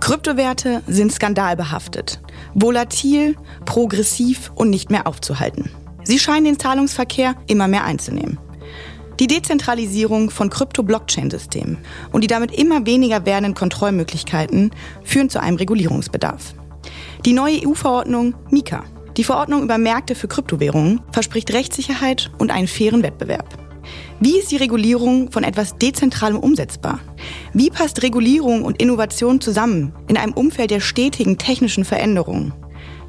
Kryptowerte sind skandalbehaftet, volatil, progressiv und nicht mehr aufzuhalten. Sie scheinen den Zahlungsverkehr immer mehr einzunehmen. Die Dezentralisierung von Krypto-Blockchain-Systemen und die damit immer weniger werdenden Kontrollmöglichkeiten führen zu einem Regulierungsbedarf. Die neue EU-Verordnung MiCA, die Verordnung über Märkte für Kryptowährungen, verspricht Rechtssicherheit und einen fairen Wettbewerb. Wie ist die Regulierung von etwas Dezentralem umsetzbar? Wie passt Regulierung und Innovation zusammen in einem Umfeld der stetigen technischen Veränderungen?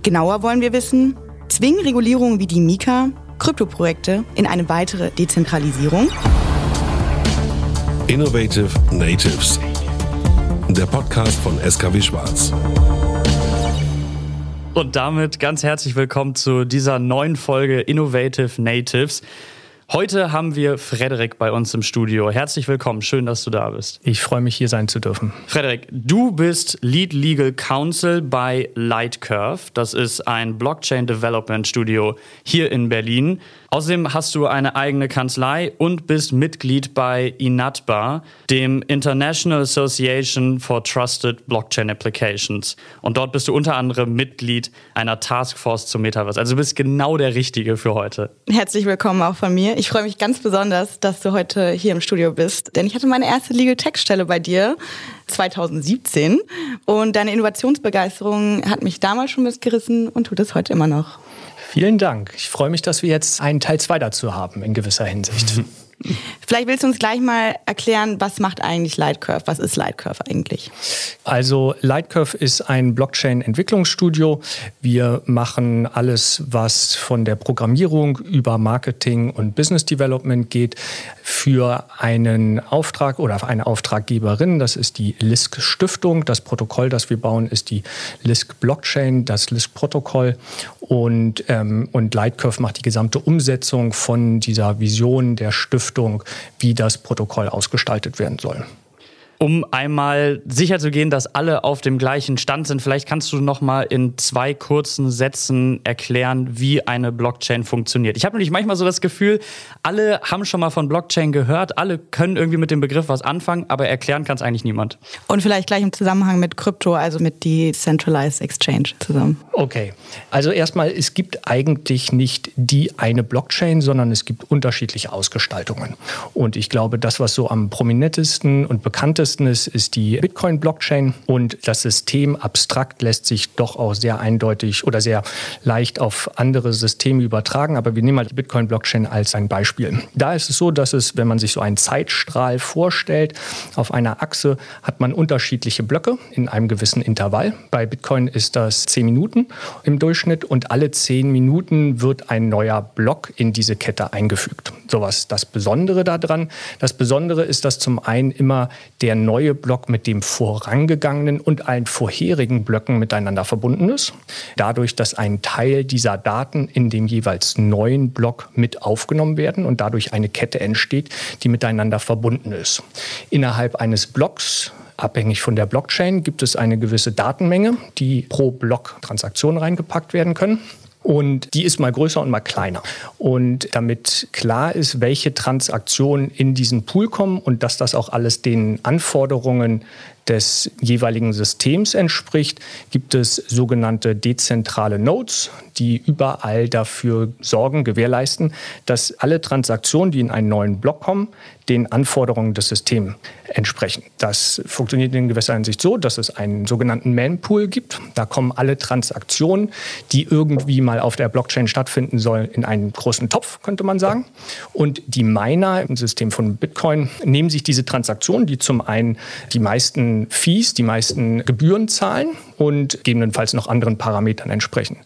Genauer wollen wir wissen, zwingen Regulierungen wie die Mika Kryptoprojekte in eine weitere Dezentralisierung? Innovative Natives. Der Podcast von SKW Schwarz. Und damit ganz herzlich willkommen zu dieser neuen Folge Innovative Natives. Heute haben wir Frederik bei uns im Studio. Herzlich willkommen, schön, dass du da bist. Ich freue mich, hier sein zu dürfen. Frederik, du bist Lead Legal Counsel bei Lightcurve. Das ist ein Blockchain Development Studio hier in Berlin. Außerdem hast du eine eigene Kanzlei und bist Mitglied bei INATBA, dem International Association for Trusted Blockchain Applications. Und dort bist du unter anderem Mitglied einer Taskforce zum Metaverse. Also du bist genau der Richtige für heute. Herzlich willkommen auch von mir. Ich freue mich ganz besonders, dass du heute hier im Studio bist, denn ich hatte meine erste Legal Tech Stelle bei dir 2017 und deine Innovationsbegeisterung hat mich damals schon mitgerissen und tut es heute immer noch. Vielen Dank. Ich freue mich, dass wir jetzt einen Teil 2 dazu haben in gewisser Hinsicht. Vielleicht willst du uns gleich mal erklären, was macht eigentlich Lightcurve? Was ist Lightcurve eigentlich? Also Lightcurve ist ein Blockchain-Entwicklungsstudio. Wir machen alles, was von der Programmierung über Marketing und Business Development geht, für einen Auftrag oder eine Auftraggeberin. Das ist die LISC Stiftung. Das Protokoll, das wir bauen, ist die LISC Blockchain, das LISC Protokoll. Und, ähm, und Lightcurve macht die gesamte Umsetzung von dieser Vision der Stiftung, wie das Protokoll ausgestaltet werden soll um einmal sicher zu gehen, dass alle auf dem gleichen Stand sind. Vielleicht kannst du noch mal in zwei kurzen Sätzen erklären, wie eine Blockchain funktioniert. Ich habe nämlich manchmal so das Gefühl, alle haben schon mal von Blockchain gehört, alle können irgendwie mit dem Begriff was anfangen, aber erklären kann es eigentlich niemand. Und vielleicht gleich im Zusammenhang mit Krypto, also mit Decentralized Exchange zusammen. Okay, also erstmal, es gibt eigentlich nicht die eine Blockchain, sondern es gibt unterschiedliche Ausgestaltungen. Und ich glaube, das, was so am prominentesten und bekanntesten bekanntesten ist, ist die Bitcoin-Blockchain und das System abstrakt lässt sich doch auch sehr eindeutig oder sehr leicht auf andere Systeme übertragen. Aber wir nehmen mal die Bitcoin-Blockchain als ein Beispiel. Da ist es so, dass es, wenn man sich so einen Zeitstrahl vorstellt, auf einer Achse hat man unterschiedliche Blöcke in einem gewissen Intervall. Bei Bitcoin ist das 10 Minuten im Durchschnitt und alle 10 Minuten wird ein neuer Block in diese Kette eingefügt. So was das Besondere daran. Das Besondere ist, dass zum einen immer der der neue Block mit dem vorangegangenen und allen vorherigen Blöcken miteinander verbunden ist. Dadurch, dass ein Teil dieser Daten in dem jeweils neuen Block mit aufgenommen werden und dadurch eine Kette entsteht, die miteinander verbunden ist. Innerhalb eines Blocks Abhängig von der Blockchain gibt es eine gewisse Datenmenge, die pro Block Transaktionen reingepackt werden können. Und die ist mal größer und mal kleiner. Und damit klar ist, welche Transaktionen in diesen Pool kommen und dass das auch alles den Anforderungen des jeweiligen Systems entspricht, gibt es sogenannte dezentrale Nodes, die überall dafür sorgen, gewährleisten, dass alle Transaktionen, die in einen neuen Block kommen, den Anforderungen des Systems entsprechen. Das funktioniert in gewisser Hinsicht so, dass es einen sogenannten Man-Pool gibt. Da kommen alle Transaktionen, die irgendwie mal auf der Blockchain stattfinden sollen, in einen großen Topf, könnte man sagen. Und die Miner im System von Bitcoin nehmen sich diese Transaktionen, die zum einen die meisten Fees, die meisten Gebühren zahlen und gegebenenfalls noch anderen Parametern entsprechen.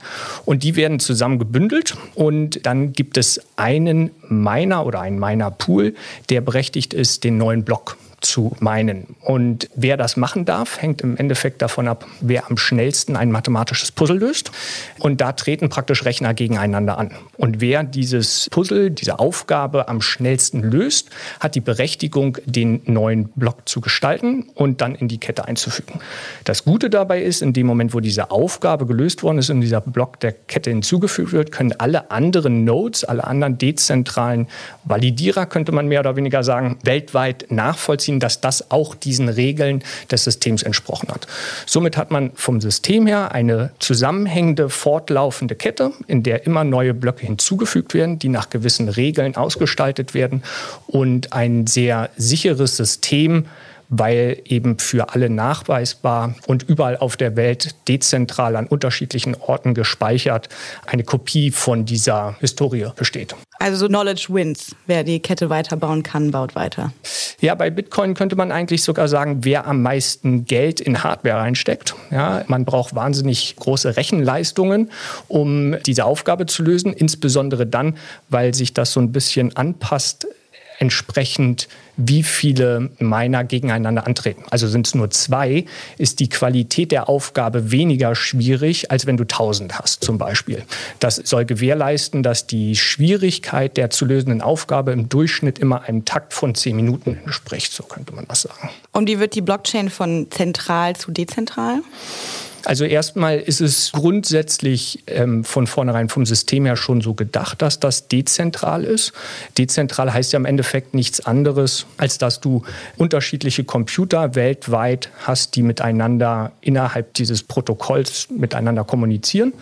Und die werden zusammen gebündelt und dann gibt es einen Miner oder einen Miner-Pool, der berechtigt ist, den neuen Block zu meinen. Und wer das machen darf, hängt im Endeffekt davon ab, wer am schnellsten ein mathematisches Puzzle löst. Und da treten praktisch Rechner gegeneinander an. Und wer dieses Puzzle, diese Aufgabe am schnellsten löst, hat die Berechtigung, den neuen Block zu gestalten und dann in die Kette einzufügen. Das Gute dabei ist, in dem Moment, wo diese Aufgabe gelöst worden ist und dieser Block der Kette hinzugefügt wird, können alle anderen Nodes, alle anderen dezentralen Validierer, könnte man mehr oder weniger sagen, weltweit nachvollziehen, sehen, dass das auch diesen Regeln des Systems entsprochen hat. Somit hat man vom System her eine zusammenhängende, fortlaufende Kette, in der immer neue Blöcke hinzugefügt werden, die nach gewissen Regeln ausgestaltet werden und ein sehr sicheres System, weil eben für alle nachweisbar und überall auf der Welt dezentral an unterschiedlichen Orten gespeichert eine Kopie von dieser Historie besteht. Also so Knowledge wins. Wer die Kette weiterbauen kann, baut weiter. Ja, bei Bitcoin könnte man eigentlich sogar sagen, wer am meisten Geld in Hardware reinsteckt. Ja, man braucht wahnsinnig große Rechenleistungen, um diese Aufgabe zu lösen, insbesondere dann, weil sich das so ein bisschen anpasst entsprechend, wie viele Miner gegeneinander antreten. Also sind es nur zwei, ist die Qualität der Aufgabe weniger schwierig, als wenn du tausend hast zum Beispiel. Das soll gewährleisten, dass die Schwierigkeit der zu lösenden Aufgabe im Durchschnitt immer einem Takt von zehn Minuten entspricht, so könnte man das sagen. Und wie wird die Blockchain von zentral zu dezentral? Also erstmal ist es grundsätzlich ähm, von vornherein vom System her schon so gedacht, dass das dezentral ist. Dezentral heißt ja im Endeffekt nichts anderes, als dass du unterschiedliche Computer weltweit hast, die miteinander innerhalb dieses Protokolls miteinander kommunizieren.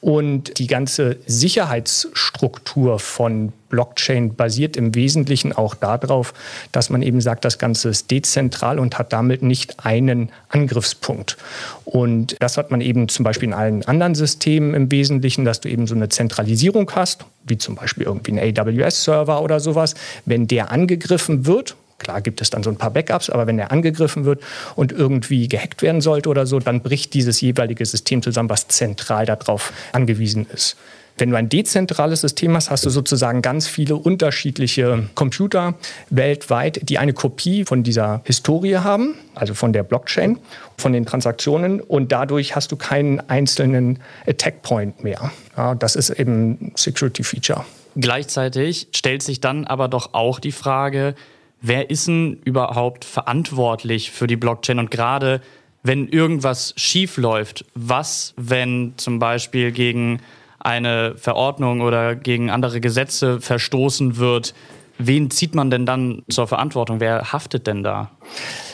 Und die ganze Sicherheitsstruktur von Blockchain basiert im Wesentlichen auch darauf, dass man eben sagt, das Ganze ist dezentral und hat damit nicht einen Angriffspunkt. Und das hat man eben zum Beispiel in allen anderen Systemen im Wesentlichen, dass du eben so eine Zentralisierung hast, wie zum Beispiel irgendwie ein AWS-Server oder sowas. Wenn der angegriffen wird, Klar gibt es dann so ein paar Backups, aber wenn er angegriffen wird und irgendwie gehackt werden sollte oder so, dann bricht dieses jeweilige System zusammen, was zentral darauf angewiesen ist. Wenn du ein dezentrales System hast, hast du sozusagen ganz viele unterschiedliche Computer weltweit, die eine Kopie von dieser Historie haben, also von der Blockchain, von den Transaktionen und dadurch hast du keinen einzelnen Attack Point mehr. Ja, das ist eben Security Feature. Gleichzeitig stellt sich dann aber doch auch die Frage, wer ist denn überhaupt verantwortlich für die Blockchain und gerade wenn irgendwas schief läuft, was, wenn zum Beispiel gegen eine Verordnung oder gegen andere Gesetze verstoßen wird, wen zieht man denn dann zur Verantwortung? Wer haftet denn da?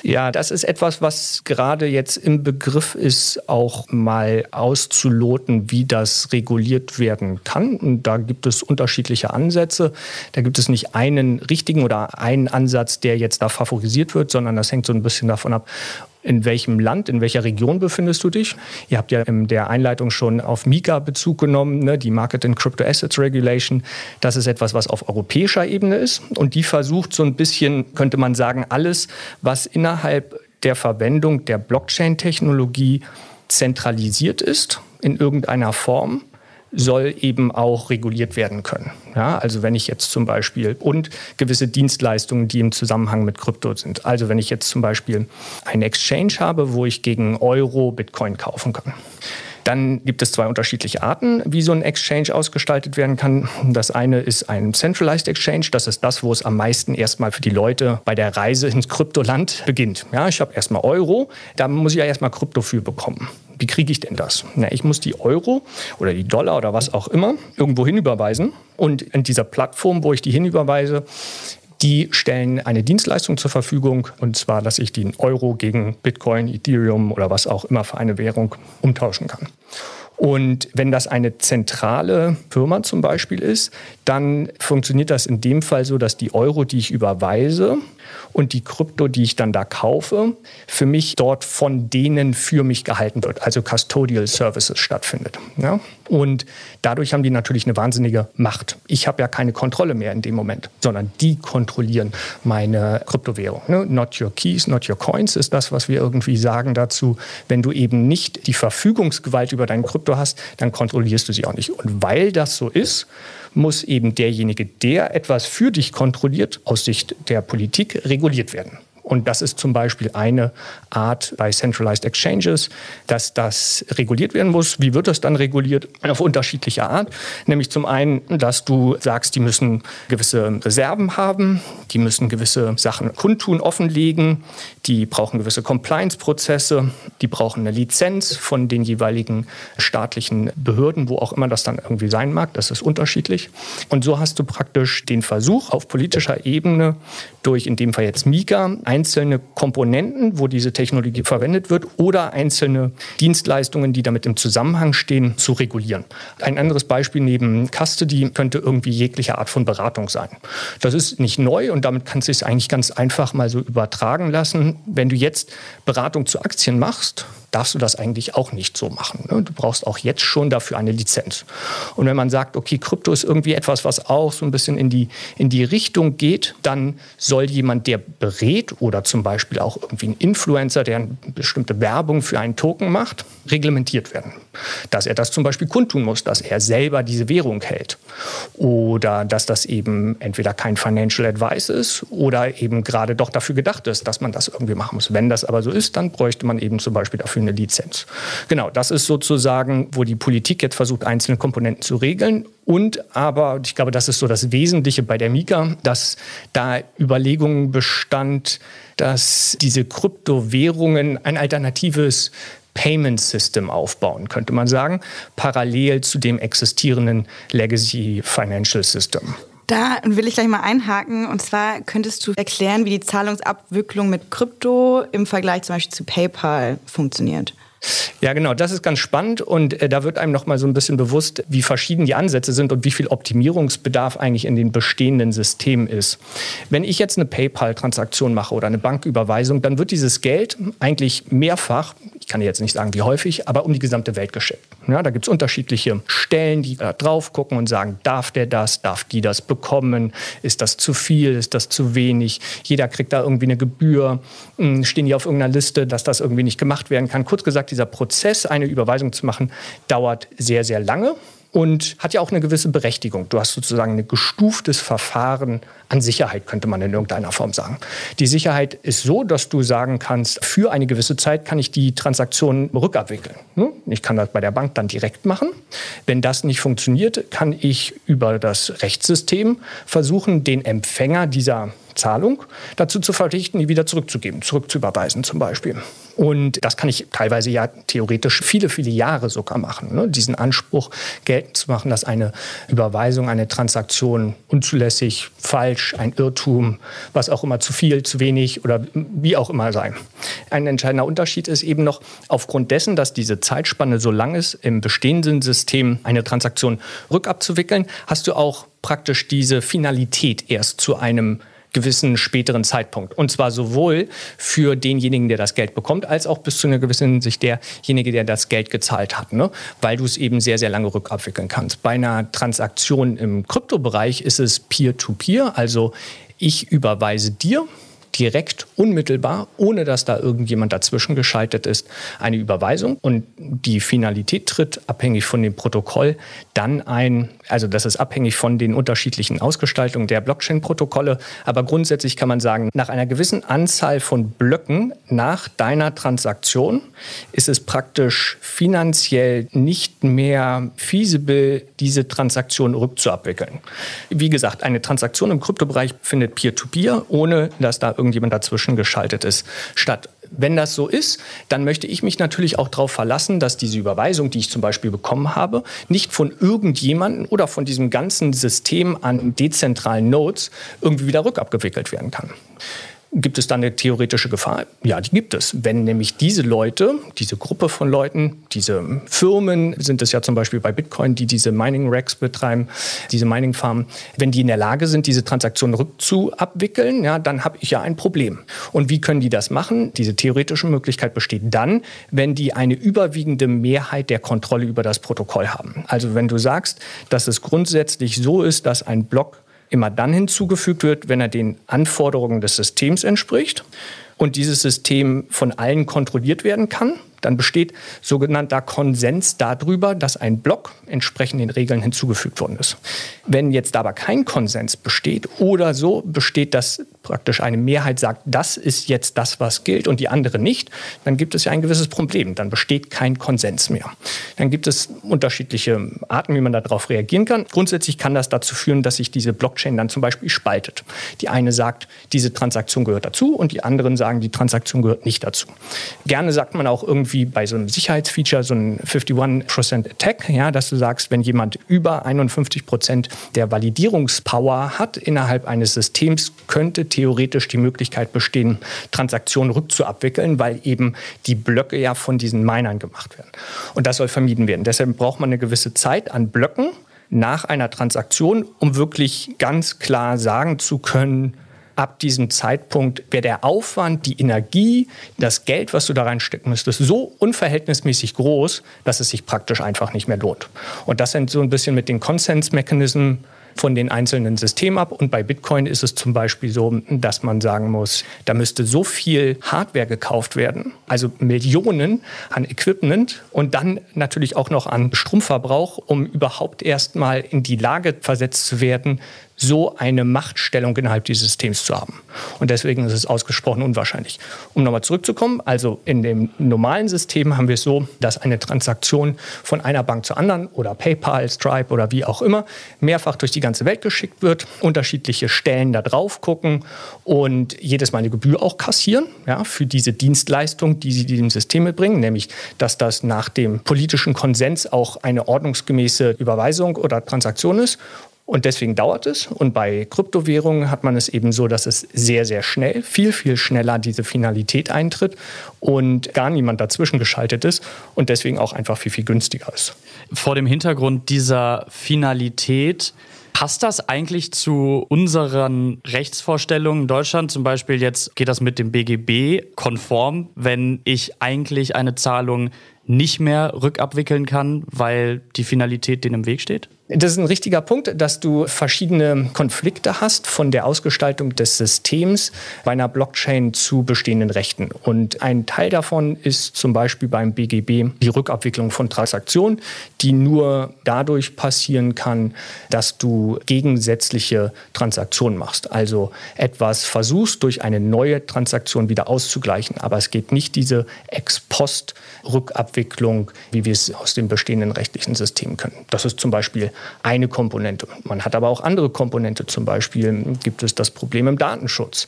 Ja, das ist etwas, was gerade jetzt im Begriff ist, auch mal auszuloten, wie das reguliert werden kann. Und da gibt es unterschiedliche Ansätze. Da gibt es nicht einen richtigen oder einen Ansatz, der jetzt da favorisiert wird, sondern das hängt so ein bisschen davon ab, in welchem Land, in welcher Region befindest du dich? Ihr habt ja in der Einleitung schon auf Mika Bezug genommen, ne, die Market and Crypto Assets Regulation. Das ist etwas, was auf europäischer Ebene ist. Und die versucht so ein bisschen, könnte man sagen, alles, was innerhalb der Verwendung der Blockchain-Technologie zentralisiert ist, in irgendeiner Form, soll eben auch reguliert werden können. Ja, also wenn ich jetzt zum Beispiel und gewisse Dienstleistungen, die im Zusammenhang mit Krypto sind. Also wenn ich jetzt zum Beispiel einen Exchange habe, wo ich gegen Euro Bitcoin kaufen kann. Dann gibt es zwei unterschiedliche Arten, wie so ein Exchange ausgestaltet werden kann. Das eine ist ein Centralized Exchange. Das ist das, wo es am meisten erstmal für die Leute bei der Reise ins Kryptoland beginnt. Ja, ich habe erstmal Euro, da muss ich ja erstmal Krypto für bekommen. Wie kriege ich denn das? Na, ich muss die Euro oder die Dollar oder was auch immer irgendwo hinüberweisen. Und in dieser Plattform, wo ich die hinüberweise, die stellen eine Dienstleistung zur Verfügung und zwar, dass ich den Euro gegen Bitcoin, Ethereum oder was auch immer für eine Währung umtauschen kann. Und wenn das eine zentrale Firma zum Beispiel ist, dann funktioniert das in dem Fall so, dass die Euro, die ich überweise, und die Krypto, die ich dann da kaufe, für mich dort von denen für mich gehalten wird, also Custodial Services stattfindet. Ja? Und dadurch haben die natürlich eine wahnsinnige Macht. Ich habe ja keine Kontrolle mehr in dem Moment, sondern die kontrollieren meine Kryptowährung. Ne? Not your keys, not your coins ist das, was wir irgendwie sagen dazu. Wenn du eben nicht die Verfügungsgewalt über dein Krypto hast, dann kontrollierst du sie auch nicht. Und weil das so ist, muss eben derjenige, der etwas für dich kontrolliert, aus Sicht der Politik reguliert werden. Und das ist zum Beispiel eine Art bei Centralized Exchanges, dass das reguliert werden muss. Wie wird das dann reguliert? Auf unterschiedliche Art. Nämlich zum einen, dass du sagst, die müssen gewisse Reserven haben, die müssen gewisse Sachen kundtun, offenlegen, die brauchen gewisse Compliance-Prozesse, die brauchen eine Lizenz von den jeweiligen staatlichen Behörden, wo auch immer das dann irgendwie sein mag. Das ist unterschiedlich. Und so hast du praktisch den Versuch auf politischer Ebene durch in dem Fall jetzt Mika ein einzelne Komponenten, wo diese Technologie verwendet wird, oder einzelne Dienstleistungen, die damit im Zusammenhang stehen, zu regulieren. Ein anderes Beispiel neben Custody könnte irgendwie jegliche Art von Beratung sein. Das ist nicht neu und damit kannst du es eigentlich ganz einfach mal so übertragen lassen. Wenn du jetzt Beratung zu Aktien machst, darfst du das eigentlich auch nicht so machen. Ne? Du brauchst auch jetzt schon dafür eine Lizenz. Und wenn man sagt, okay, Krypto ist irgendwie etwas, was auch so ein bisschen in die, in die Richtung geht, dann soll jemand, der berät oder zum Beispiel auch irgendwie ein Influencer, der eine bestimmte Werbung für einen Token macht, reglementiert werden. Dass er das zum Beispiel kundtun muss, dass er selber diese Währung hält. Oder dass das eben entweder kein Financial Advice ist oder eben gerade doch dafür gedacht ist, dass man das irgendwie machen muss. Wenn das aber so ist, dann bräuchte man eben zum Beispiel dafür eine Lizenz. Genau, das ist sozusagen, wo die Politik jetzt versucht, einzelne Komponenten zu regeln. Und aber, ich glaube, das ist so das Wesentliche bei der Mika, dass da Überlegungen bestand, dass diese Kryptowährungen ein alternatives Payment System aufbauen, könnte man sagen, parallel zu dem existierenden Legacy Financial System. Da will ich gleich mal einhaken. Und zwar könntest du erklären, wie die Zahlungsabwicklung mit Krypto im Vergleich zum Beispiel zu PayPal funktioniert. Ja, genau, das ist ganz spannend und äh, da wird einem noch mal so ein bisschen bewusst, wie verschieden die Ansätze sind und wie viel Optimierungsbedarf eigentlich in den bestehenden Systemen ist. Wenn ich jetzt eine PayPal-Transaktion mache oder eine Banküberweisung, dann wird dieses Geld eigentlich mehrfach, ich kann jetzt nicht sagen wie häufig, aber um die gesamte Welt geschickt. Ja, da gibt es unterschiedliche Stellen, die da drauf gucken und sagen, darf der das, darf die das bekommen, ist das zu viel, ist das zu wenig, jeder kriegt da irgendwie eine Gebühr, hm, stehen die auf irgendeiner Liste, dass das irgendwie nicht gemacht werden kann. Kurz gesagt, dieser Prozess, eine Überweisung zu machen, dauert sehr, sehr lange und hat ja auch eine gewisse Berechtigung. Du hast sozusagen ein gestuftes Verfahren an Sicherheit, könnte man in irgendeiner Form sagen. Die Sicherheit ist so, dass du sagen kannst, für eine gewisse Zeit kann ich die Transaktion rückabwickeln. Ne? Ich kann das bei der Bank dann direkt machen. Wenn das nicht funktioniert, kann ich über das Rechtssystem versuchen, den Empfänger dieser Zahlung dazu zu verpflichten, die wieder zurückzugeben, zurückzuüberweisen zum Beispiel. Und das kann ich teilweise ja theoretisch viele, viele Jahre sogar machen. Ne? Diesen Anspruch geltend zu machen, dass eine Überweisung, eine Transaktion unzulässig, falsch, ein Irrtum, was auch immer zu viel, zu wenig oder wie auch immer sei. Ein entscheidender Unterschied ist eben noch, aufgrund dessen, dass diese Zeitspanne so lang ist, im bestehenden System eine Transaktion rückabzuwickeln, hast du auch praktisch diese Finalität erst zu einem gewissen späteren Zeitpunkt. Und zwar sowohl für denjenigen, der das Geld bekommt, als auch bis zu einer gewissen Sicht derjenige, der das Geld gezahlt hat, ne? weil du es eben sehr, sehr lange rückabwickeln kannst. Bei einer Transaktion im Kryptobereich ist es Peer-to-Peer, -Peer, also ich überweise dir direkt, unmittelbar, ohne dass da irgendjemand dazwischen geschaltet ist, eine Überweisung. Und die Finalität tritt abhängig von dem Protokoll dann ein, also das ist abhängig von den unterschiedlichen Ausgestaltungen der Blockchain-Protokolle. Aber grundsätzlich kann man sagen, nach einer gewissen Anzahl von Blöcken nach deiner Transaktion ist es praktisch finanziell nicht mehr feasible, diese Transaktion rückzuabwickeln. Wie gesagt, eine Transaktion im Kryptobereich findet Peer-to-Peer, -Peer, ohne dass da irgendjemand dazwischen geschaltet ist, statt. Wenn das so ist, dann möchte ich mich natürlich auch darauf verlassen, dass diese Überweisung, die ich zum Beispiel bekommen habe, nicht von irgendjemandem oder von diesem ganzen System an dezentralen Nodes irgendwie wieder rückabgewickelt werden kann. Gibt es dann eine theoretische Gefahr? Ja, die gibt es. Wenn nämlich diese Leute, diese Gruppe von Leuten, diese Firmen, sind es ja zum Beispiel bei Bitcoin, die diese Mining-Racks betreiben, diese Mining-Farmen, wenn die in der Lage sind, diese Transaktionen rückzuabwickeln, ja, dann habe ich ja ein Problem. Und wie können die das machen? Diese theoretische Möglichkeit besteht dann, wenn die eine überwiegende Mehrheit der Kontrolle über das Protokoll haben. Also wenn du sagst, dass es grundsätzlich so ist, dass ein Block immer dann hinzugefügt wird, wenn er den Anforderungen des Systems entspricht und dieses System von allen kontrolliert werden kann dann besteht sogenannter Konsens darüber, dass ein Block entsprechend den Regeln hinzugefügt worden ist. Wenn jetzt aber kein Konsens besteht oder so besteht, dass praktisch eine Mehrheit sagt, das ist jetzt das, was gilt und die andere nicht, dann gibt es ja ein gewisses Problem. Dann besteht kein Konsens mehr. Dann gibt es unterschiedliche Arten, wie man darauf reagieren kann. Grundsätzlich kann das dazu führen, dass sich diese Blockchain dann zum Beispiel spaltet. Die eine sagt, diese Transaktion gehört dazu und die anderen sagen, die Transaktion gehört nicht dazu. Gerne sagt man auch irgendwie, irgendwie bei so einem Sicherheitsfeature so ein 51% Attack, ja, dass du sagst, wenn jemand über 51% der Validierungspower hat innerhalb eines Systems, könnte theoretisch die Möglichkeit bestehen, Transaktionen rückzuabwickeln, weil eben die Blöcke ja von diesen Minern gemacht werden. Und das soll vermieden werden. Deshalb braucht man eine gewisse Zeit an Blöcken nach einer Transaktion, um wirklich ganz klar sagen zu können, ab diesem Zeitpunkt wäre der Aufwand, die Energie, das Geld, was du da reinstecken müsstest, so unverhältnismäßig groß, dass es sich praktisch einfach nicht mehr lohnt. Und das sind so ein bisschen mit den Konsensmechanismen von den einzelnen Systemen ab. Und bei Bitcoin ist es zum Beispiel so, dass man sagen muss, da müsste so viel Hardware gekauft werden, also Millionen an Equipment und dann natürlich auch noch an Stromverbrauch, um überhaupt erstmal in die Lage versetzt zu werden, so eine Machtstellung innerhalb dieses Systems zu haben. Und deswegen ist es ausgesprochen unwahrscheinlich. Um nochmal zurückzukommen, also in dem normalen System haben wir es so, dass eine Transaktion von einer Bank zur anderen oder PayPal, Stripe oder wie auch immer mehrfach durch die ganze Welt geschickt wird, unterschiedliche Stellen da drauf gucken und jedes Mal eine Gebühr auch kassieren ja, für diese Dienstleistung, die sie diesem System mitbringen, nämlich dass das nach dem politischen Konsens auch eine ordnungsgemäße Überweisung oder Transaktion ist und deswegen dauert es. Und bei Kryptowährungen hat man es eben so, dass es sehr, sehr schnell, viel, viel schneller diese Finalität eintritt und gar niemand dazwischen geschaltet ist und deswegen auch einfach viel, viel günstiger ist. Vor dem Hintergrund dieser Finalität Passt das eigentlich zu unseren Rechtsvorstellungen in Deutschland? Zum Beispiel jetzt geht das mit dem BGB konform, wenn ich eigentlich eine Zahlung nicht mehr rückabwickeln kann, weil die Finalität denen im Weg steht? Das ist ein richtiger Punkt, dass du verschiedene Konflikte hast von der Ausgestaltung des Systems bei einer Blockchain zu bestehenden Rechten. Und ein Teil davon ist zum Beispiel beim BGB die Rückabwicklung von Transaktionen, die nur dadurch passieren kann, dass du gegensätzliche Transaktionen machst. Also etwas versuchst durch eine neue Transaktion wieder auszugleichen. Aber es geht nicht diese Ex-Post-Rückabwicklung, wie wir es aus dem bestehenden rechtlichen System können. Das ist zum Beispiel eine Komponente. Man hat aber auch andere Komponente. Zum Beispiel gibt es das Problem im Datenschutz.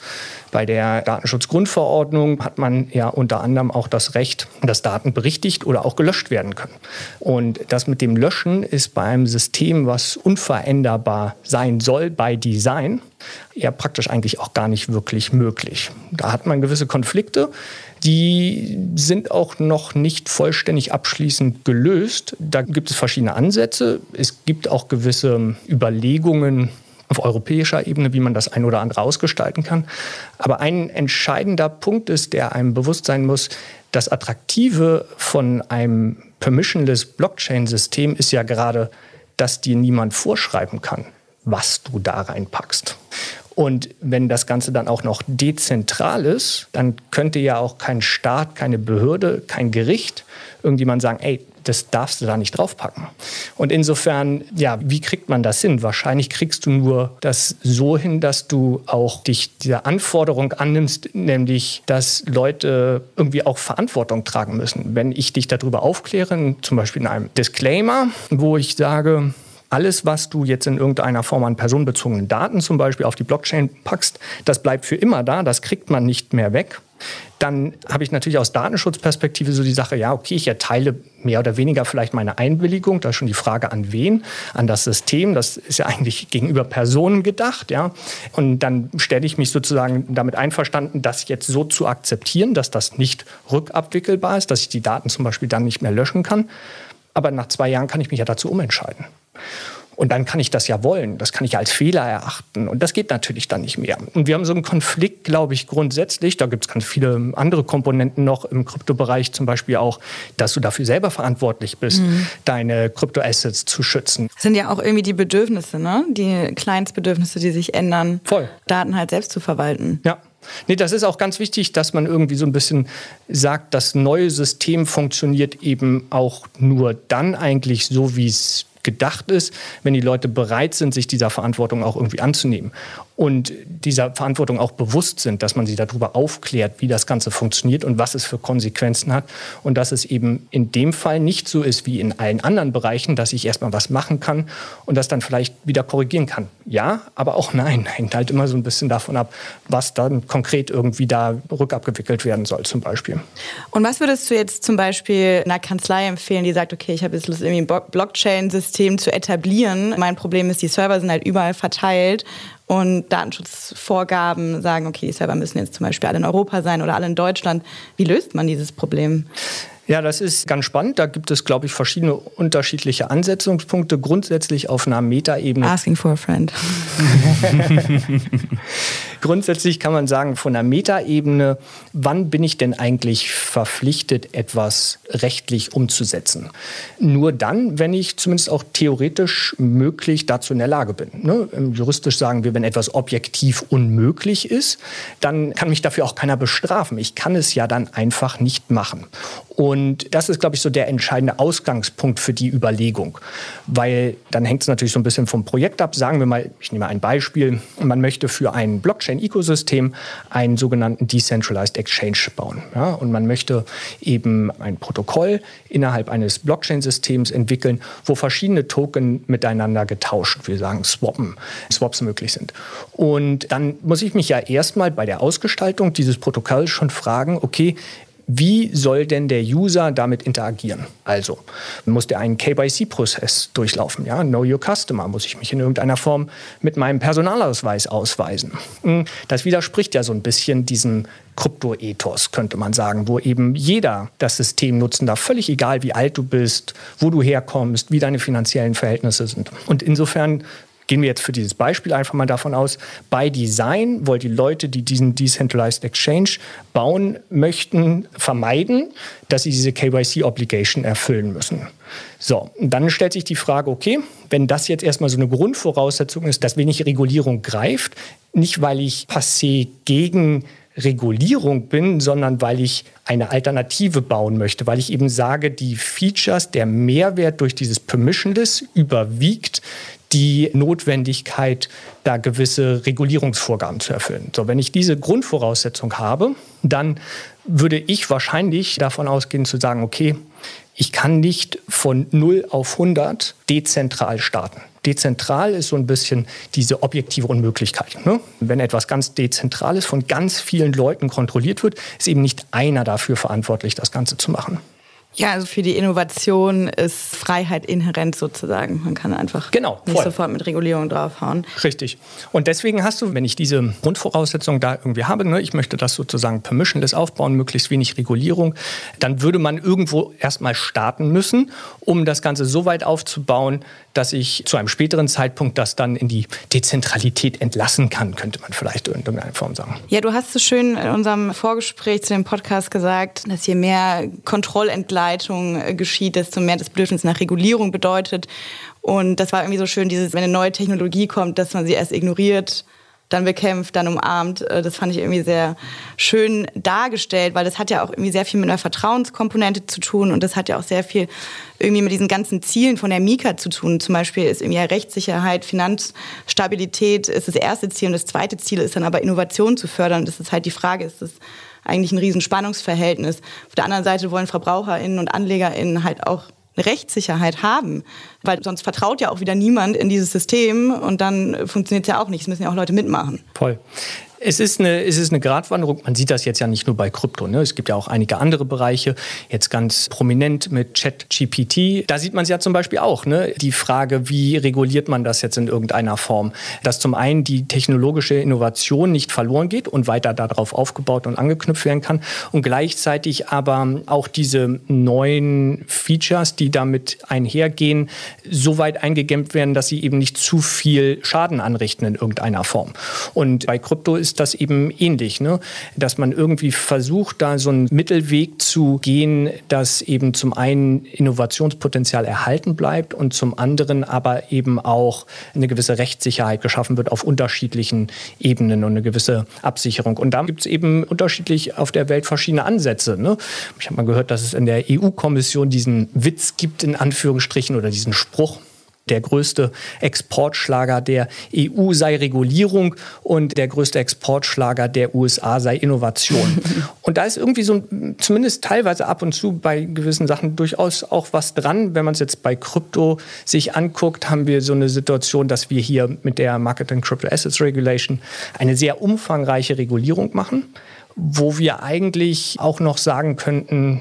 Bei der Datenschutzgrundverordnung hat man ja unter anderem auch das Recht, dass Daten berichtigt oder auch gelöscht werden können. Und das mit dem Löschen ist bei einem System, was unveränderbar sein soll bei Design, ja praktisch eigentlich auch gar nicht wirklich möglich. Da hat man gewisse Konflikte, die sind auch noch nicht vollständig abschließend gelöst. Da gibt es verschiedene Ansätze. Es gibt auch gewisse Überlegungen auf europäischer Ebene, wie man das ein oder andere ausgestalten kann. Aber ein entscheidender Punkt ist, der einem bewusst sein muss, das Attraktive von einem permissionless Blockchain-System ist ja gerade, dass dir niemand vorschreiben kann, was du da reinpackst. Und wenn das Ganze dann auch noch dezentral ist, dann könnte ja auch kein Staat, keine Behörde, kein Gericht irgendjemand sagen, ey, das darfst du da nicht draufpacken. Und insofern, ja, wie kriegt man das hin? Wahrscheinlich kriegst du nur das so hin, dass du auch dich dieser Anforderung annimmst, nämlich, dass Leute irgendwie auch Verantwortung tragen müssen. Wenn ich dich darüber aufkläre, zum Beispiel in einem Disclaimer, wo ich sage, alles, was du jetzt in irgendeiner Form an personenbezogenen Daten zum Beispiel auf die Blockchain packst, das bleibt für immer da, das kriegt man nicht mehr weg. Dann habe ich natürlich aus Datenschutzperspektive so die Sache, ja, okay, ich erteile mehr oder weniger vielleicht meine Einwilligung. Da ist schon die Frage, an wen? An das System. Das ist ja eigentlich gegenüber Personen gedacht, ja. Und dann stelle ich mich sozusagen damit einverstanden, das jetzt so zu akzeptieren, dass das nicht rückabwickelbar ist, dass ich die Daten zum Beispiel dann nicht mehr löschen kann. Aber nach zwei Jahren kann ich mich ja dazu umentscheiden. Und dann kann ich das ja wollen. Das kann ich als Fehler erachten. Und das geht natürlich dann nicht mehr. Und wir haben so einen Konflikt, glaube ich, grundsätzlich. Da gibt es ganz viele andere Komponenten noch im Kryptobereich, zum Beispiel auch, dass du dafür selber verantwortlich bist, mhm. deine Kryptoassets zu schützen. Das sind ja auch irgendwie die Bedürfnisse, ne? Die Kleinstbedürfnisse, die sich ändern. Voll. Daten halt selbst zu verwalten. Ja. Nee, das ist auch ganz wichtig, dass man irgendwie so ein bisschen sagt, das neue System funktioniert eben auch nur dann eigentlich so, wie es gedacht ist, wenn die Leute bereit sind, sich dieser Verantwortung auch irgendwie anzunehmen. Und dieser Verantwortung auch bewusst sind, dass man sie darüber aufklärt, wie das Ganze funktioniert und was es für Konsequenzen hat und dass es eben in dem Fall nicht so ist wie in allen anderen Bereichen, dass ich erstmal was machen kann und das dann vielleicht wieder korrigieren kann. Ja, aber auch nein. Hängt halt immer so ein bisschen davon ab, was dann konkret irgendwie da rückabgewickelt werden soll zum Beispiel. Und was würdest du jetzt zum Beispiel einer Kanzlei empfehlen, die sagt, okay, ich habe jetzt Lust, irgendwie ein Blockchain-System zu etablieren. Mein Problem ist, die Server sind halt überall verteilt und Datenschutzvorgaben sagen, okay, die Server müssen jetzt zum Beispiel alle in Europa sein oder alle in Deutschland. Wie löst man dieses Problem? Ja, das ist ganz spannend. Da gibt es, glaube ich, verschiedene unterschiedliche Ansetzungspunkte. Grundsätzlich auf einer Metaebene. Asking for a friend. Grundsätzlich kann man sagen, von der Metaebene, wann bin ich denn eigentlich verpflichtet, etwas rechtlich umzusetzen? Nur dann, wenn ich zumindest auch theoretisch möglich dazu in der Lage bin. Ne? Juristisch sagen wir, wenn etwas objektiv unmöglich ist, dann kann mich dafür auch keiner bestrafen. Ich kann es ja dann einfach nicht machen. Und das ist, glaube ich, so der entscheidende Ausgangspunkt für die Überlegung. Weil dann hängt es natürlich so ein bisschen vom Projekt ab. Sagen wir mal, ich nehme ein Beispiel, man möchte für ein Blockchain-Ökosystem einen sogenannten Decentralized Exchange bauen. Ja, und man möchte eben ein Protokoll innerhalb eines Blockchain-Systems entwickeln, wo verschiedene Token miteinander getauscht, wir sagen swappen, Swaps möglich sind. Und dann muss ich mich ja erstmal bei der Ausgestaltung dieses Protokolls schon fragen, okay, wie soll denn der User damit interagieren? Also muss der einen KYC-Prozess durchlaufen? Ja, Know Your Customer. Muss ich mich in irgendeiner Form mit meinem Personalausweis ausweisen? Hm, das widerspricht ja so ein bisschen diesem Krypto-Ethos, könnte man sagen, wo eben jeder das System nutzen darf, völlig egal, wie alt du bist, wo du herkommst, wie deine finanziellen Verhältnisse sind. Und insofern gehen wir jetzt für dieses Beispiel einfach mal davon aus, bei Design wollen die Leute, die diesen Decentralized Exchange bauen möchten, vermeiden, dass sie diese KYC-Obligation erfüllen müssen. So, dann stellt sich die Frage, okay, wenn das jetzt erstmal so eine Grundvoraussetzung ist, dass wenig Regulierung greift, nicht weil ich passé gegen Regulierung bin, sondern weil ich eine Alternative bauen möchte, weil ich eben sage, die Features, der Mehrwert durch dieses Permissionless überwiegt die Notwendigkeit, da gewisse Regulierungsvorgaben zu erfüllen. So, wenn ich diese Grundvoraussetzung habe, dann würde ich wahrscheinlich davon ausgehen zu sagen, okay, ich kann nicht von 0 auf 100 dezentral starten. Dezentral ist so ein bisschen diese objektive Unmöglichkeit. Ne? Wenn etwas ganz dezentral ist, von ganz vielen Leuten kontrolliert wird, ist eben nicht einer dafür verantwortlich, das Ganze zu machen. Ja, also für die Innovation ist Freiheit inhärent sozusagen. Man kann einfach genau, nicht sofort mit Regulierung draufhauen. Richtig. Und deswegen hast du, wenn ich diese Grundvoraussetzung da irgendwie habe, ne, ich möchte das sozusagen permissionless aufbauen, möglichst wenig Regulierung, dann würde man irgendwo erstmal starten müssen, um das Ganze so weit aufzubauen, dass ich zu einem späteren Zeitpunkt das dann in die Dezentralität entlassen kann, könnte man vielleicht in irgendeiner Form sagen. Ja, du hast so schön in unserem Vorgespräch zu dem Podcast gesagt, dass je mehr Kontrollentgleitung äh, geschieht, desto mehr das Bedürfnis nach Regulierung bedeutet. Und das war irgendwie so schön, dieses, wenn eine neue Technologie kommt, dass man sie erst ignoriert dann bekämpft, dann umarmt. Äh, das fand ich irgendwie sehr schön dargestellt, weil das hat ja auch irgendwie sehr viel mit einer Vertrauenskomponente zu tun und das hat ja auch sehr viel irgendwie mit diesen ganzen Zielen von der Mika zu tun. Zum Beispiel ist irgendwie Rechtssicherheit, Finanzstabilität ist das erste Ziel und das zweite Ziel ist dann aber Innovation zu fördern. Das ist halt die Frage, ist das eigentlich ein Riesenspannungsverhältnis. Auf der anderen Seite wollen VerbraucherInnen und AnlegerInnen halt auch eine Rechtssicherheit haben. Weil sonst vertraut ja auch wieder niemand in dieses System und dann funktioniert es ja auch nicht. Es müssen ja auch Leute mitmachen. Voll. Es ist, eine, es ist eine Gratwanderung. Man sieht das jetzt ja nicht nur bei Krypto. Ne? Es gibt ja auch einige andere Bereiche, jetzt ganz prominent mit ChatGPT. Da sieht man es ja zum Beispiel auch. Ne? Die Frage, wie reguliert man das jetzt in irgendeiner Form? Dass zum einen die technologische Innovation nicht verloren geht und weiter darauf aufgebaut und angeknüpft werden kann und gleichzeitig aber auch diese neuen Features, die damit einhergehen, so weit eingegämmt werden, dass sie eben nicht zu viel Schaden anrichten in irgendeiner Form. Und bei Krypto ist ist das eben ähnlich, ne? dass man irgendwie versucht, da so einen Mittelweg zu gehen, dass eben zum einen Innovationspotenzial erhalten bleibt und zum anderen aber eben auch eine gewisse Rechtssicherheit geschaffen wird auf unterschiedlichen Ebenen und eine gewisse Absicherung. Und da gibt es eben unterschiedlich auf der Welt verschiedene Ansätze. Ne? Ich habe mal gehört, dass es in der EU-Kommission diesen Witz gibt, in Anführungsstrichen, oder diesen Spruch, der größte Exportschlager der EU sei Regulierung und der größte Exportschlager der USA sei Innovation. und da ist irgendwie so zumindest teilweise ab und zu bei gewissen Sachen durchaus auch was dran. Wenn man es jetzt bei Krypto sich anguckt, haben wir so eine Situation, dass wir hier mit der Market and Crypto Assets Regulation eine sehr umfangreiche Regulierung machen, wo wir eigentlich auch noch sagen könnten,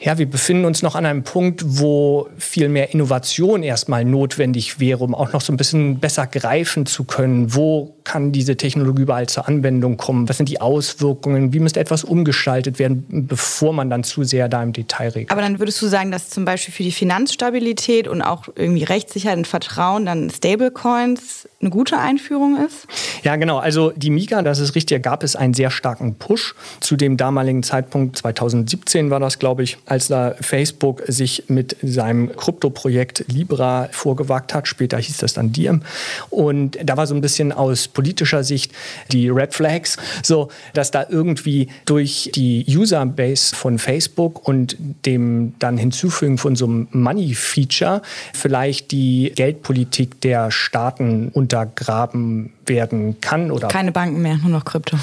ja, wir befinden uns noch an einem Punkt, wo viel mehr Innovation erstmal notwendig wäre, um auch noch so ein bisschen besser greifen zu können. Wo kann diese Technologie überall zur Anwendung kommen? Was sind die Auswirkungen? Wie müsste etwas umgestaltet werden, bevor man dann zu sehr da im Detail regelt? Aber dann würdest du sagen, dass zum Beispiel für die Finanzstabilität und auch irgendwie Rechtssicherheit und Vertrauen dann Stablecoins eine gute Einführung ist? Ja, genau. Also die Mika, das ist richtig, gab es einen sehr starken Push. Zu dem damaligen Zeitpunkt, 2017 war das, glaube ich, als da Facebook sich mit seinem Krypto-Projekt Libra vorgewagt hat. Später hieß das dann Diem. Und da war so ein bisschen aus politischer Sicht die Red Flags, so dass da irgendwie durch die Userbase von Facebook und dem dann Hinzufügen von so einem Money-Feature vielleicht die Geldpolitik der Staaten untergraben werden kann. Oder Keine Banken mehr, nur noch Krypto.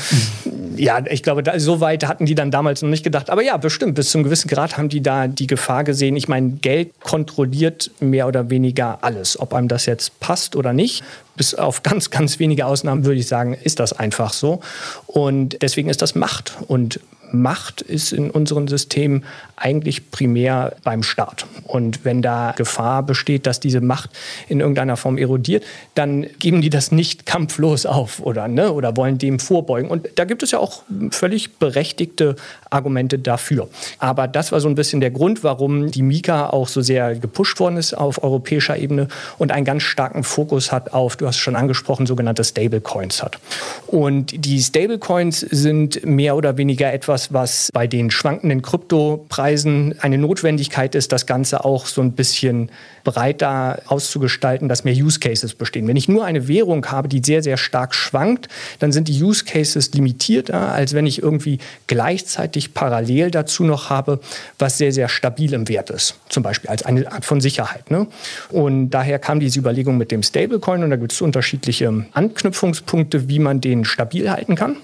Ja, ich glaube, da, so weit hatten die dann damals noch nicht gedacht. Aber ja, bestimmt, bis zu einem gewissen Grad haben die da die Gefahr gesehen. Ich meine, Geld kontrolliert mehr oder weniger alles. Ob einem das jetzt passt oder nicht, bis auf ganz, ganz wenige Ausnahmen würde ich sagen, ist das einfach so. Und deswegen ist das Macht. Und Macht ist in unserem System eigentlich primär beim Staat. Und wenn da Gefahr besteht, dass diese Macht in irgendeiner Form erodiert, dann geben die das nicht kampflos auf oder, ne, oder wollen dem vorbeugen. Und da gibt es ja auch völlig berechtigte Argumente dafür. Aber das war so ein bisschen der Grund, warum die Mika auch so sehr gepusht worden ist auf europäischer Ebene und einen ganz starken Fokus hat auf, du hast es schon angesprochen, sogenannte Stablecoins hat. Und die Stablecoins sind mehr oder weniger etwas, was bei den schwankenden Kryptopreisen eine Notwendigkeit ist, das Ganze auch so ein bisschen breiter auszugestalten, dass mehr Use Cases bestehen. Wenn ich nur eine Währung habe, die sehr, sehr stark schwankt, dann sind die Use Cases limitierter, als wenn ich irgendwie gleichzeitig parallel dazu noch habe, was sehr, sehr stabil im Wert ist. Zum Beispiel als eine Art von Sicherheit. Ne? Und daher kam diese Überlegung mit dem Stablecoin und da gibt es unterschiedliche Anknüpfungspunkte, wie man den stabil halten kann.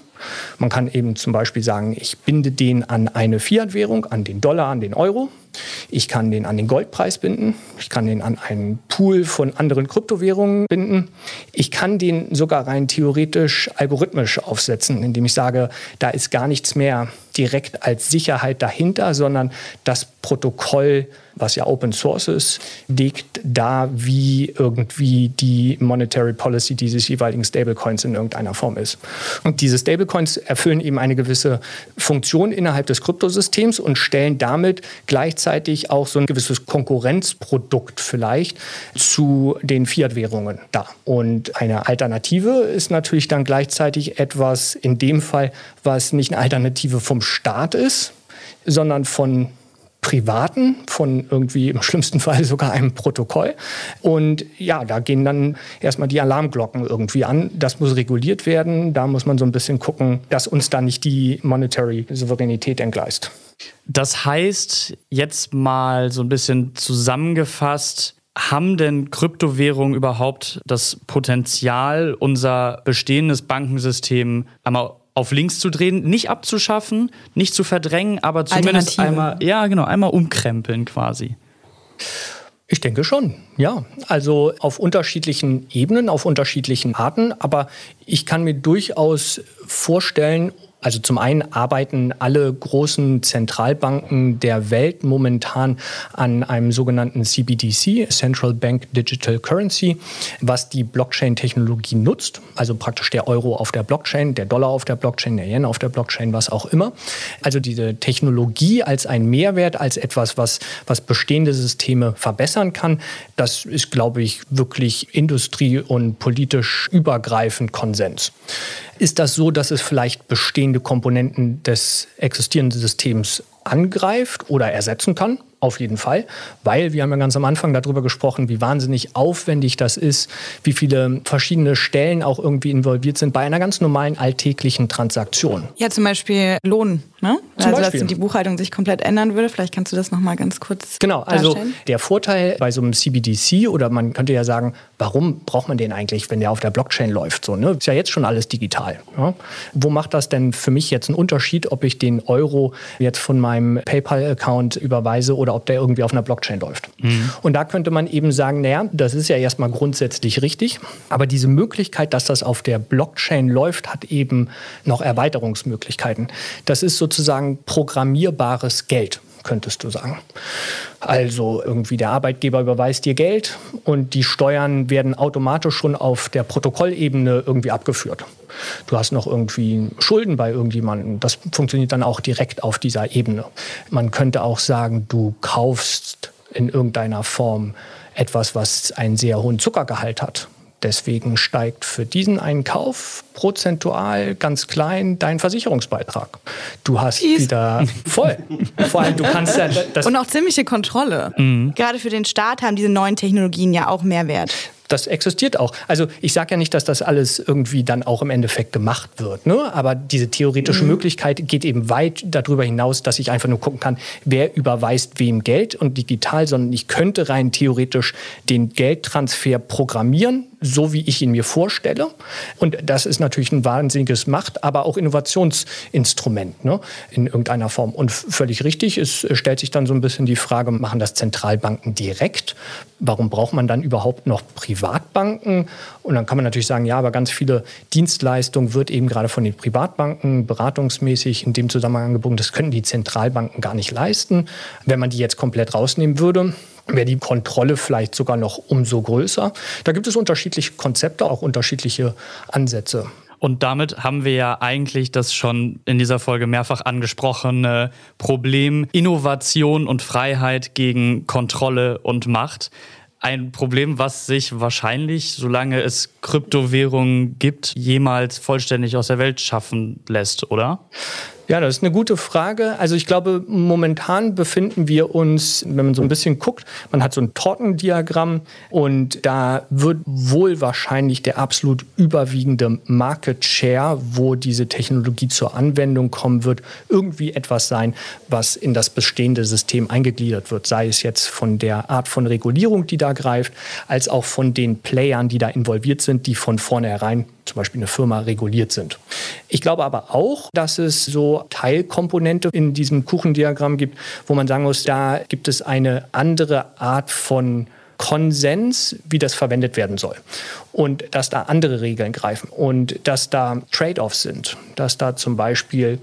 Man kann eben zum Beispiel sagen, ich binde den an eine Fiat-Währung, an den Dollar, an den Euro. Ich kann den an den Goldpreis binden. Ich kann den an einen Pool von anderen Kryptowährungen binden. Ich kann den sogar rein theoretisch algorithmisch aufsetzen, indem ich sage, da ist gar nichts mehr direkt als Sicherheit dahinter, sondern das Protokoll, was ja Open Source ist, legt da, wie irgendwie die Monetary Policy dieses jeweiligen Stablecoins in irgendeiner Form ist. Und diese Stablecoins erfüllen eben eine gewisse Funktion innerhalb des Kryptosystems und stellen damit gleichzeitig auch so ein gewisses Konkurrenzprodukt vielleicht zu den Fiat-Währungen dar. Und eine Alternative ist natürlich dann gleichzeitig etwas in dem Fall, was nicht eine Alternative vom Staat ist, sondern von Privaten, von irgendwie im schlimmsten Fall sogar einem Protokoll. Und ja, da gehen dann erstmal die Alarmglocken irgendwie an. Das muss reguliert werden. Da muss man so ein bisschen gucken, dass uns da nicht die Monetary Souveränität entgleist. Das heißt, jetzt mal so ein bisschen zusammengefasst, haben denn Kryptowährungen überhaupt das Potenzial, unser bestehendes Bankensystem einmal auf links zu drehen, nicht abzuschaffen, nicht zu verdrängen, aber zumindest einmal, ja, genau, einmal umkrempeln quasi. Ich denke schon, ja. Also auf unterschiedlichen Ebenen, auf unterschiedlichen Arten. Aber ich kann mir durchaus vorstellen, also zum einen arbeiten alle großen Zentralbanken der Welt momentan an einem sogenannten CBDC, Central Bank Digital Currency, was die Blockchain-Technologie nutzt, also praktisch der Euro auf der Blockchain, der Dollar auf der Blockchain, der Yen auf der Blockchain, was auch immer. Also diese Technologie als ein Mehrwert, als etwas, was, was bestehende Systeme verbessern kann, das ist, glaube ich, wirklich industrie- und politisch übergreifend Konsens. Ist das so, dass es vielleicht bestehende Komponenten des existierenden Systems angreift oder ersetzen kann? auf jeden Fall, weil wir haben ja ganz am Anfang darüber gesprochen, wie wahnsinnig aufwendig das ist, wie viele verschiedene Stellen auch irgendwie involviert sind bei einer ganz normalen alltäglichen Transaktion. Ja, zum Beispiel Lohn. Ne? Zum also, Beispiel. dass die Buchhaltung sich komplett ändern würde. Vielleicht kannst du das nochmal ganz kurz Genau, also der Vorteil bei so einem CBDC oder man könnte ja sagen, warum braucht man den eigentlich, wenn der auf der Blockchain läuft? So, ne? Ist ja jetzt schon alles digital. Ja? Wo macht das denn für mich jetzt einen Unterschied, ob ich den Euro jetzt von meinem PayPal-Account überweise oder ob der irgendwie auf einer Blockchain läuft? Mhm. Und da könnte man eben sagen, naja, das ist ja erstmal grundsätzlich richtig, aber diese Möglichkeit, dass das auf der Blockchain läuft, hat eben noch Erweiterungsmöglichkeiten. Das ist sozusagen sozusagen programmierbares Geld könntest du sagen. Also irgendwie der Arbeitgeber überweist dir Geld und die Steuern werden automatisch schon auf der Protokollebene irgendwie abgeführt. Du hast noch irgendwie Schulden bei irgendjemandem. Das funktioniert dann auch direkt auf dieser Ebene. Man könnte auch sagen, du kaufst in irgendeiner Form etwas, was einen sehr hohen Zuckergehalt hat. Deswegen steigt für diesen Einkauf prozentual ganz klein dein Versicherungsbeitrag. Du hast Peace. wieder voll. Vor allem, du kannst ja das Und auch ziemliche Kontrolle. Mhm. Gerade für den Staat haben diese neuen Technologien ja auch Mehrwert das existiert auch. Also ich sage ja nicht, dass das alles irgendwie dann auch im Endeffekt gemacht wird. Ne? Aber diese theoretische mhm. Möglichkeit geht eben weit darüber hinaus, dass ich einfach nur gucken kann, wer überweist wem Geld und digital, sondern ich könnte rein theoretisch den Geldtransfer programmieren, so wie ich ihn mir vorstelle. Und das ist natürlich ein wahnsinniges Macht, aber auch Innovationsinstrument ne? in irgendeiner Form. Und völlig richtig, es stellt sich dann so ein bisschen die Frage, machen das Zentralbanken direkt? Warum braucht man dann überhaupt noch Privatbanken? Und dann kann man natürlich sagen, ja, aber ganz viele Dienstleistungen wird eben gerade von den Privatbanken beratungsmäßig in dem Zusammenhang angeboten. Das können die Zentralbanken gar nicht leisten. Wenn man die jetzt komplett rausnehmen würde, wäre die Kontrolle vielleicht sogar noch umso größer. Da gibt es unterschiedliche Konzepte, auch unterschiedliche Ansätze. Und damit haben wir ja eigentlich das schon in dieser Folge mehrfach angesprochene Problem Innovation und Freiheit gegen Kontrolle und Macht. Ein Problem, was sich wahrscheinlich, solange es Kryptowährungen gibt, jemals vollständig aus der Welt schaffen lässt, oder? Ja, das ist eine gute Frage. Also ich glaube, momentan befinden wir uns, wenn man so ein bisschen guckt, man hat so ein Tortendiagramm und da wird wohl wahrscheinlich der absolut überwiegende Market Share, wo diese Technologie zur Anwendung kommen wird, irgendwie etwas sein, was in das bestehende System eingegliedert wird. Sei es jetzt von der Art von Regulierung, die da greift, als auch von den Playern, die da involviert sind, die von vornherein zum Beispiel eine Firma reguliert sind. Ich glaube aber auch, dass es so Teilkomponente in diesem Kuchendiagramm gibt, wo man sagen muss, da gibt es eine andere Art von Konsens, wie das verwendet werden soll. Und dass da andere Regeln greifen und dass da Trade-offs sind, dass da zum Beispiel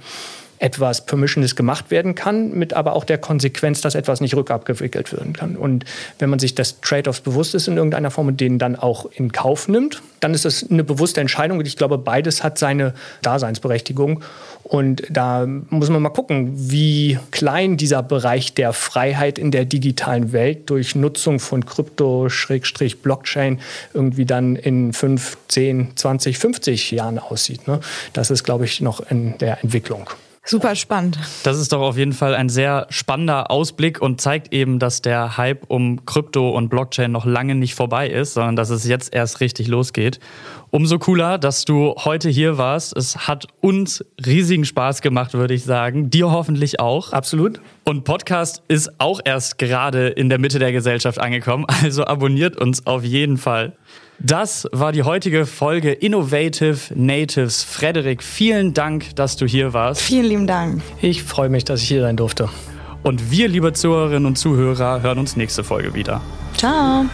etwas Permissionless gemacht werden kann, mit aber auch der Konsequenz, dass etwas nicht rückabgewickelt werden kann. Und wenn man sich des Trade-offs bewusst ist in irgendeiner Form und den dann auch in Kauf nimmt, dann ist das eine bewusste Entscheidung. Und ich glaube, beides hat seine Daseinsberechtigung. Und da muss man mal gucken, wie klein dieser Bereich der Freiheit in der digitalen Welt durch Nutzung von Krypto-Blockchain irgendwie dann in 5, 10, 20, 50 Jahren aussieht. Ne? Das ist, glaube ich, noch in der Entwicklung. Super spannend. Das ist doch auf jeden Fall ein sehr spannender Ausblick und zeigt eben, dass der Hype um Krypto und Blockchain noch lange nicht vorbei ist, sondern dass es jetzt erst richtig losgeht. Umso cooler, dass du heute hier warst. Es hat uns riesigen Spaß gemacht, würde ich sagen. Dir hoffentlich auch. Absolut. Und Podcast ist auch erst gerade in der Mitte der Gesellschaft angekommen. Also abonniert uns auf jeden Fall. Das war die heutige Folge Innovative Natives. Frederik, vielen Dank, dass du hier warst. Vielen lieben Dank. Ich freue mich, dass ich hier sein durfte. Und wir, liebe Zuhörerinnen und Zuhörer, hören uns nächste Folge wieder. Ciao.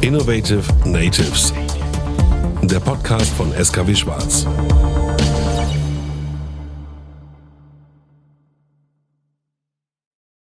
Innovative Natives. Der Podcast von SKW Schwarz.